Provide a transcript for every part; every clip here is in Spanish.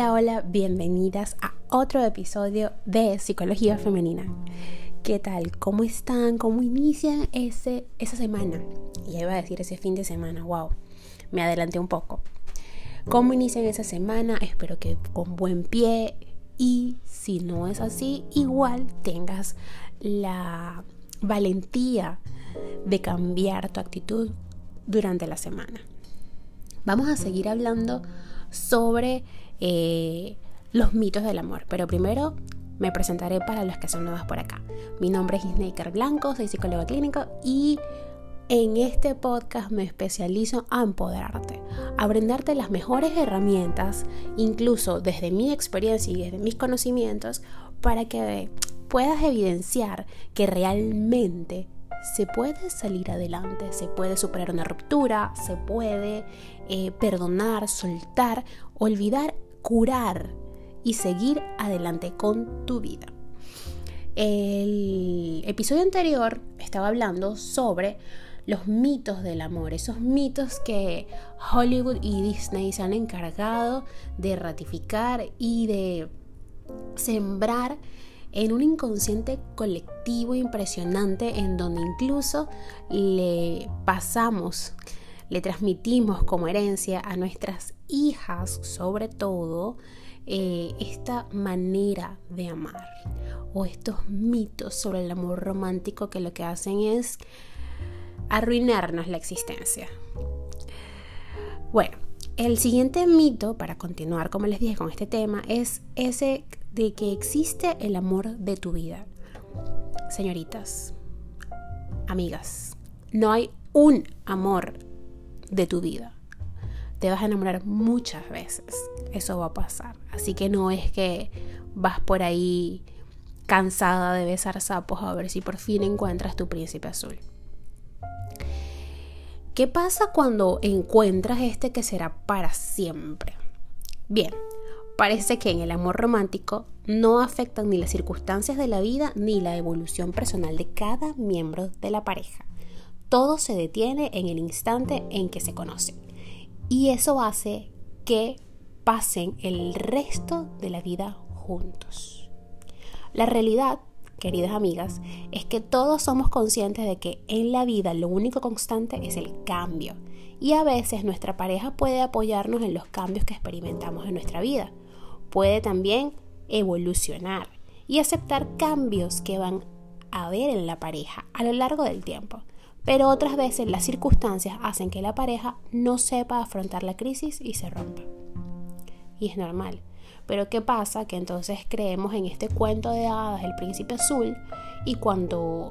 Hola, hola, bienvenidas a otro episodio de Psicología Femenina. ¿Qué tal? ¿Cómo están? ¿Cómo inician ese, esa semana? Ya iba a decir ese fin de semana, wow, me adelanté un poco. ¿Cómo inician esa semana? Espero que con buen pie y si no es así, igual tengas la valentía de cambiar tu actitud durante la semana. Vamos a seguir hablando sobre eh, los mitos del amor. Pero primero me presentaré para los que son nuevas por acá. Mi nombre es Isneiker Blanco, soy psicólogo clínico y en este podcast me especializo a empoderarte, a brindarte las mejores herramientas, incluso desde mi experiencia y desde mis conocimientos, para que puedas evidenciar que realmente se puede salir adelante, se puede superar una ruptura, se puede eh, perdonar, soltar, olvidar, curar y seguir adelante con tu vida. El episodio anterior estaba hablando sobre los mitos del amor, esos mitos que Hollywood y Disney se han encargado de ratificar y de sembrar en un inconsciente colectivo impresionante en donde incluso le pasamos, le transmitimos como herencia a nuestras hijas, sobre todo, eh, esta manera de amar o estos mitos sobre el amor romántico que lo que hacen es arruinarnos la existencia. Bueno, el siguiente mito, para continuar, como les dije, con este tema, es ese de que existe el amor de tu vida. Señoritas, amigas, no hay un amor de tu vida. Te vas a enamorar muchas veces. Eso va a pasar. Así que no es que vas por ahí cansada de besar sapos a ver si por fin encuentras tu príncipe azul. ¿Qué pasa cuando encuentras este que será para siempre? Bien, Parece que en el amor romántico no afectan ni las circunstancias de la vida ni la evolución personal de cada miembro de la pareja. Todo se detiene en el instante en que se conocen. Y eso hace que pasen el resto de la vida juntos. La realidad, queridas amigas, es que todos somos conscientes de que en la vida lo único constante es el cambio. Y a veces nuestra pareja puede apoyarnos en los cambios que experimentamos en nuestra vida puede también evolucionar y aceptar cambios que van a haber en la pareja a lo largo del tiempo. Pero otras veces las circunstancias hacen que la pareja no sepa afrontar la crisis y se rompa. Y es normal. Pero ¿qué pasa? Que entonces creemos en este cuento de hadas del príncipe azul y cuando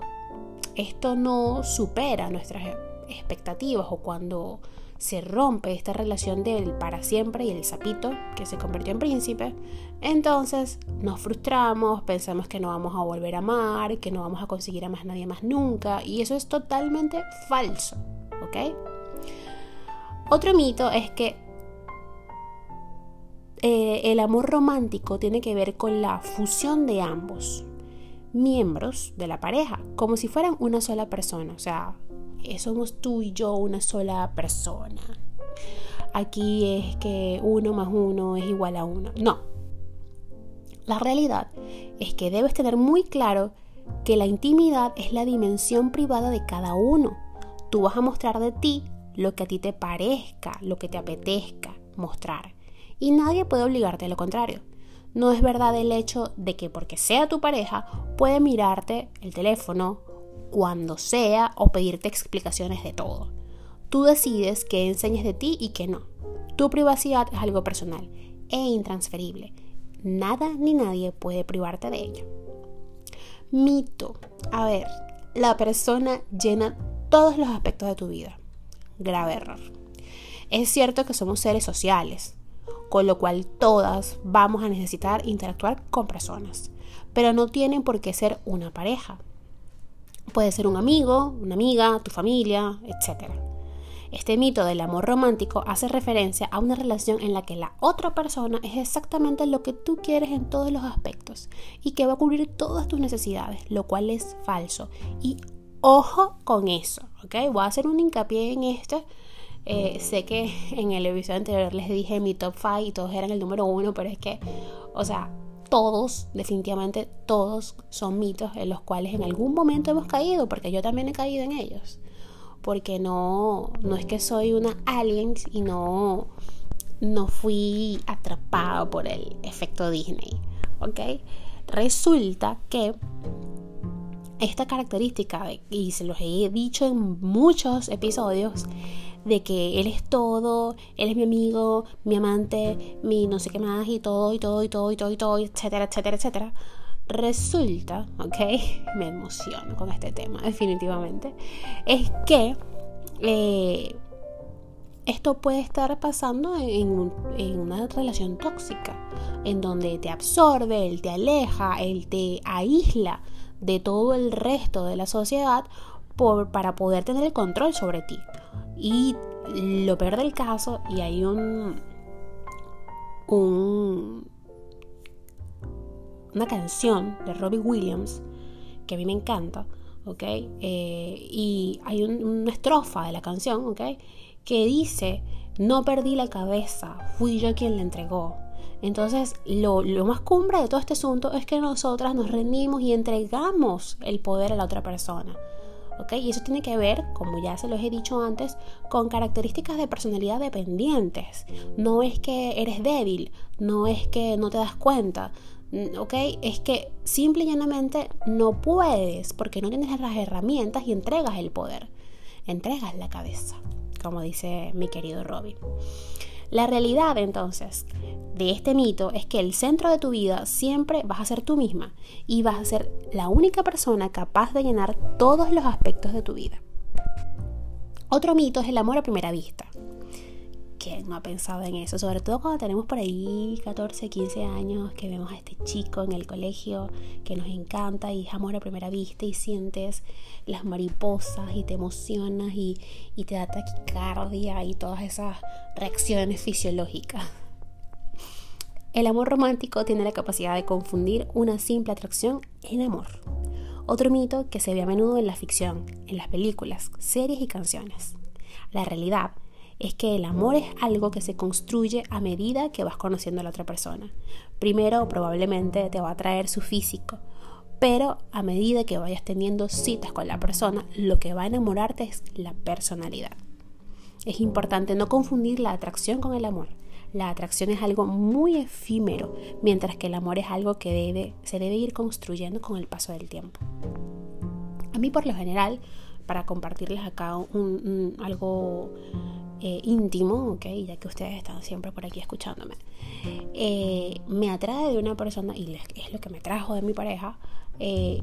esto no supera nuestras expectativas o cuando se rompe esta relación del para siempre y el sapito que se convirtió en príncipe, entonces nos frustramos, pensamos que no vamos a volver a amar, que no vamos a conseguir a más nadie más nunca, y eso es totalmente falso, ¿ok? Otro mito es que eh, el amor romántico tiene que ver con la fusión de ambos miembros de la pareja, como si fueran una sola persona, o sea, somos tú y yo una sola persona. Aquí es que uno más uno es igual a uno. No. La realidad es que debes tener muy claro que la intimidad es la dimensión privada de cada uno. Tú vas a mostrar de ti lo que a ti te parezca, lo que te apetezca mostrar. Y nadie puede obligarte a lo contrario. No es verdad el hecho de que porque sea tu pareja puede mirarte el teléfono cuando sea o pedirte explicaciones de todo. Tú decides qué enseñes de ti y qué no. Tu privacidad es algo personal e intransferible. Nada ni nadie puede privarte de ello. Mito. A ver, la persona llena todos los aspectos de tu vida. Grave error. Es cierto que somos seres sociales, con lo cual todas vamos a necesitar interactuar con personas, pero no tienen por qué ser una pareja. Puede ser un amigo, una amiga, tu familia, etc. Este mito del amor romántico hace referencia a una relación en la que la otra persona es exactamente lo que tú quieres en todos los aspectos y que va a cubrir todas tus necesidades, lo cual es falso. Y ojo con eso, ¿ok? Voy a hacer un hincapié en este Eh, sé que en el episodio anterior les dije mi top 5 y todos eran el número uno, pero es que, o sea, todos, definitivamente todos son mitos en los cuales en algún momento hemos caído, porque yo también he caído en ellos. Porque no, no es que soy una alien y no, no fui atrapado por el efecto Disney. ¿Ok? Resulta que esta característica, y se los he dicho en muchos episodios, de que él es todo, él es mi amigo, mi amante, mi no sé qué más, y todo, y todo, y todo, y todo, y todo, etcétera, etcétera, etcétera. Resulta, ok, me emociono con este tema, definitivamente, es que eh, esto puede estar pasando en, una relación tóxica, en donde te absorbe, él te aleja, él te aísla de todo el resto de la sociedad para poder tener el control sobre ti. Y lo peor del caso, y hay un, un una canción de Robbie Williams que a mí me encanta, ¿ok? Eh, y hay una estrofa de la canción, ¿ok? Que dice, no perdí la cabeza, fui yo quien la entregó. Entonces, lo, lo, más cumbre de todo este asunto es que nosotras nos rendimos y entregamos el poder a la otra persona. Y eso tiene que ver, como ya se los he dicho antes, con características de personalidad dependientes. No es que eres débil, no es que no te das cuenta, ¿ok? Es que simple y llanamente no puedes porque no tienes las herramientas y entregas el poder, entregas la cabeza, como dice mi querido Robbie. La realidad entonces de este mito es que el centro de tu vida siempre vas a ser tú misma y vas a ser la única persona capaz de llenar todos los aspectos de tu vida. Otro mito es el amor a primera vista. ¿Quién no ha pensado en eso? Sobre todo cuando tenemos por ahí 14, 15 años, que vemos a este chico en el colegio que nos encanta y es amor a primera vista y sientes las mariposas y te emocionas y, te da taquicardia y todas esas reacciones fisiológicas. El amor romántico tiene la capacidad de confundir una simple atracción en amor. Otro mito que se ve a menudo en la ficción, en las películas, series y canciones. La realidad es que el amor es algo que se construye a medida que vas conociendo a la otra persona. Primero probablemente te va a traer su físico, pero a medida que vayas teniendo citas con la persona, lo que va a enamorarte es la personalidad. Es importante no confundir la atracción con el amor. La atracción es algo muy efímero, mientras que el amor es algo que debe, se debe ir construyendo con el paso del tiempo. A mí por lo general, para compartirles acá un, algo eh, íntimo, okay, ya que ustedes están siempre por aquí escuchándome, eh, me atrae de una persona, y es lo que me trajo de mi pareja, eh,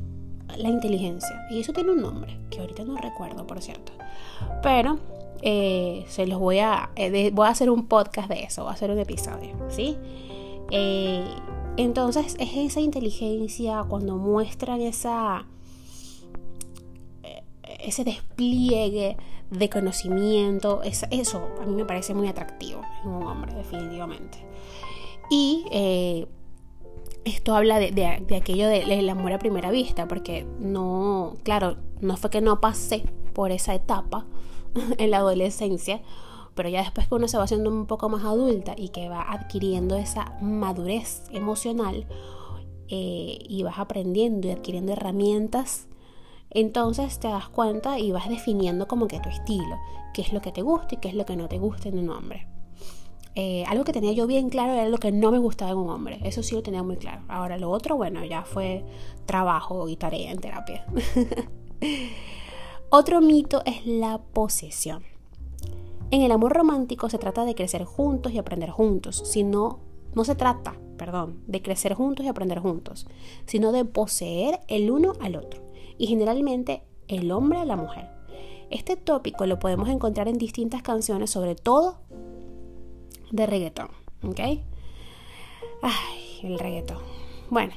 la inteligencia. Y eso tiene un nombre, que ahorita no recuerdo, por cierto. Pero se los voy a, voy a hacer un podcast de eso, voy a hacer un episodio, ¿sí? entonces es esa inteligencia cuando muestran esa ese despliegue de conocimiento, eso a mí me parece muy atractivo en un hombre, definitivamente. Y eh, esto habla de, aquello del amor a primera vista, porque no, claro, no fue que no pasé por esa etapa en la adolescencia, pero ya después que uno se va haciendo un poco más adulta y que va adquiriendo esa madurez emocional eh, y vas aprendiendo y adquiriendo herramientas entonces te das cuenta y vas definiendo como que tu estilo, qué es lo que te gusta y qué es lo que no te gusta en un hombre. Eh, algo que tenía yo bien claro era lo que no me gustaba en un hombre, eso sí lo tenía muy claro. Ahora lo otro, bueno, ya fue trabajo y tarea en terapia. otro mito es la posesión. En el amor romántico se trata de crecer juntos y aprender juntos, sino no se trata, perdón, de crecer juntos y aprender juntos, sino de poseer el uno al otro y generalmente el hombre a la mujer. Este tópico lo podemos encontrar en distintas canciones, sobre todo de reggaetón. ¿Ok? Ay, el reggaetón. Bueno,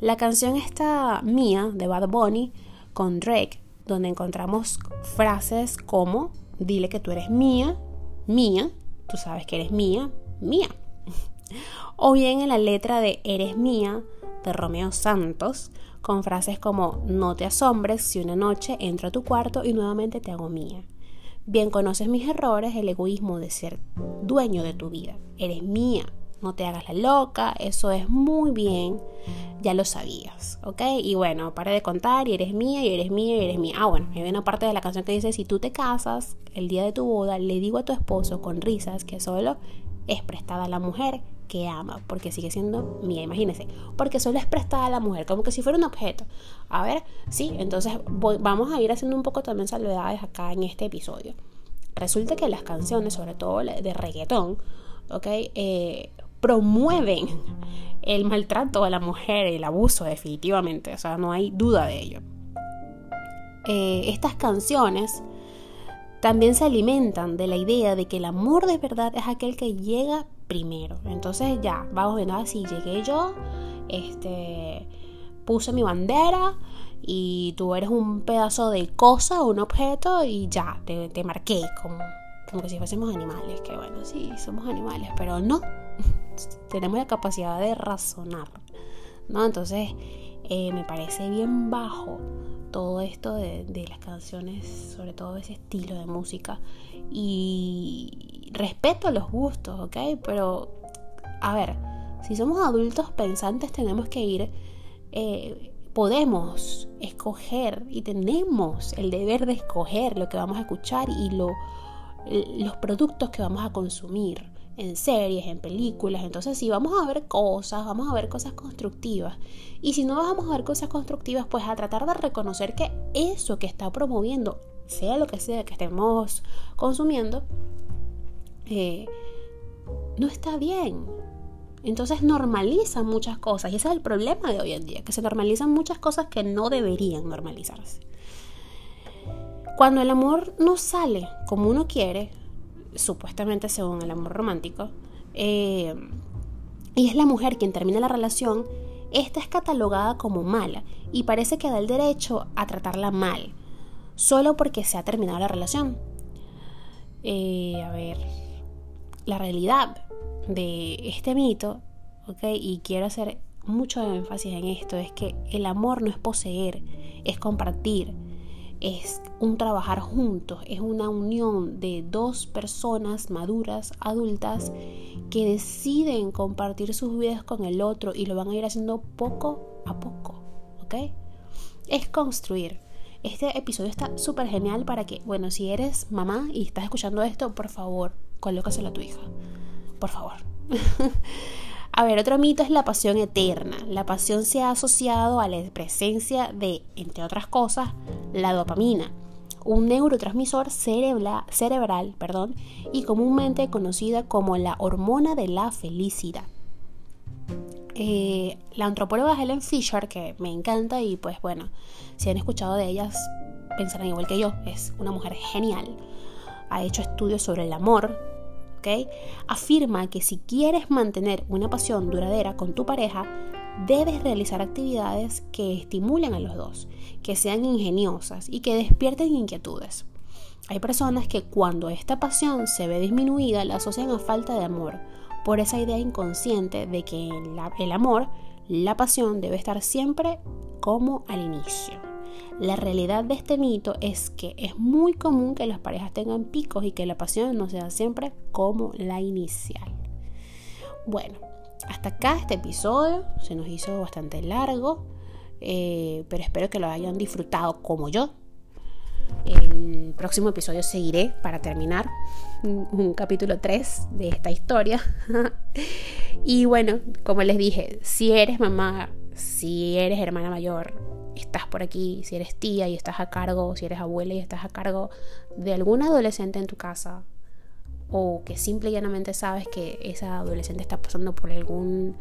la canción está mía de Bad Bunny con Drake, donde encontramos frases como: Dile que tú eres mía, mía, tú sabes que eres mía, mía. O bien en la letra de Eres mía de Romeo Santos, con frases como no te asombres si una noche entro a tu cuarto y nuevamente te hago mía. Bien conoces mis errores, el egoísmo de ser dueño de tu vida. Eres mía, no te hagas la loca, eso es muy bien, ya lo sabías, ¿ok? Y bueno, para de contar y eres mía y eres mía y eres mía. Ah, bueno, hay una parte de la canción que dice, si tú te casas el día de tu boda, le digo a tu esposo con risas que solo es prestada la mujer que ama, porque sigue siendo mía, imagínense, porque solo es prestada a la mujer, como que si fuera un objeto. A ver, sí, entonces vamos a ir haciendo un poco también salvedades acá en este episodio. Resulta que las canciones, sobre todo de reggaetón, ¿ok? Eh, promueven el maltrato a la mujer, el abuso definitivamente, o sea, no hay duda de ello. Eh, estas canciones también se alimentan de la idea de que el amor de verdad es aquel que llega primero. Entonces ya, vamos viendo así, llegué yo, este, puse mi bandera y tú eres un pedazo de cosa, un objeto y ya, te, te marqué como, como que si fuésemos animales, que bueno, sí, somos animales, pero no, tenemos la capacidad de razonar, ¿no? Entonces, eh, me parece bien bajo todo esto de, las canciones, sobre todo ese estilo de música. Y respeto los gustos, ¿ok? Pero, a ver, si somos adultos pensantes tenemos que ir, eh, podemos escoger y tenemos el deber de escoger lo que vamos a escuchar y lo, los productos que vamos a consumir en series, en películas. Entonces, si vamos a ver cosas, vamos a ver cosas constructivas. Y si no vamos a ver cosas constructivas, pues a tratar de reconocer que eso que está promoviendo, sea lo que sea que estemos consumiendo, eh, no está bien. Entonces normalizan muchas cosas. Y ese es el problema de hoy en día, que se normalizan muchas cosas que no deberían normalizarse. Cuando el amor no sale como uno quiere, supuestamente según el amor romántico, eh, y es la mujer quien termina la relación, esta es catalogada como mala y parece que da el derecho a tratarla mal, solo porque se ha terminado la relación. Eh, a ver, la realidad de este mito, ¿ok? Y quiero hacer mucho énfasis en esto, es que el amor no es poseer, es compartir, es un trabajar juntos, es una unión de dos personas maduras, adultas, que deciden compartir sus vidas con el otro y lo van a ir haciendo poco a poco, ¿ok? Es construir. Este episodio está súper genial para que, bueno, si eres mamá y estás escuchando esto, por favor, colócaselo a tu hija. Por favor. A ver, otro mito es la pasión eterna. La pasión se ha asociado a la presencia de, entre otras cosas, la dopamina, un neurotransmisor cerebral, perdón, y comúnmente conocida como la hormona de la felicidad. Eh, la antropóloga Helen Fisher, que me encanta y pues bueno, si han escuchado de ellas, pensarán igual que yo, es una mujer genial. Ha hecho estudios sobre el amor, Afirma que si quieres mantener una pasión duradera con tu pareja, debes realizar actividades que estimulen a los dos, que sean ingeniosas y que despierten inquietudes. Hay personas que cuando esta pasión se ve disminuida la asocian a falta de amor, por esa idea inconsciente de que el amor, la pasión debe estar siempre como al inicio. La realidad de este mito es que es muy común que las parejas tengan picos y que la pasión no sea siempre como la inicial. Bueno, hasta acá este episodio se nos hizo bastante largo, eh, pero espero que lo hayan disfrutado como yo. El próximo episodio seguiré para terminar un capítulo 3 de esta historia. y bueno, como les dije, si eres mamá, si eres hermana mayor, estás por aquí, si eres tía y estás a cargo, si eres abuela y estás a cargo de algún adolescente en tu casa, o que simple y llanamente sabes que esa adolescente está pasando por algún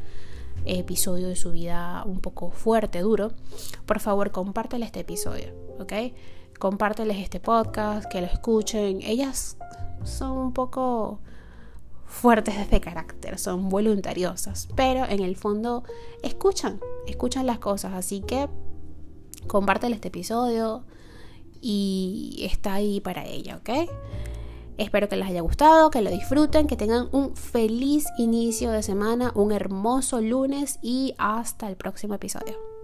episodio de su vida un poco fuerte, duro, por favor compártele este episodio, ¿ok? Compárteles este podcast, que lo escuchen. Ellas son un poco fuertes de carácter, son voluntariosas, pero en el fondo escuchan, escuchan las cosas, así que compártele este episodio y está ahí para ella, ¿ok? Espero que les haya gustado, que lo disfruten, que tengan un feliz inicio de semana, un hermoso lunes y hasta el próximo episodio.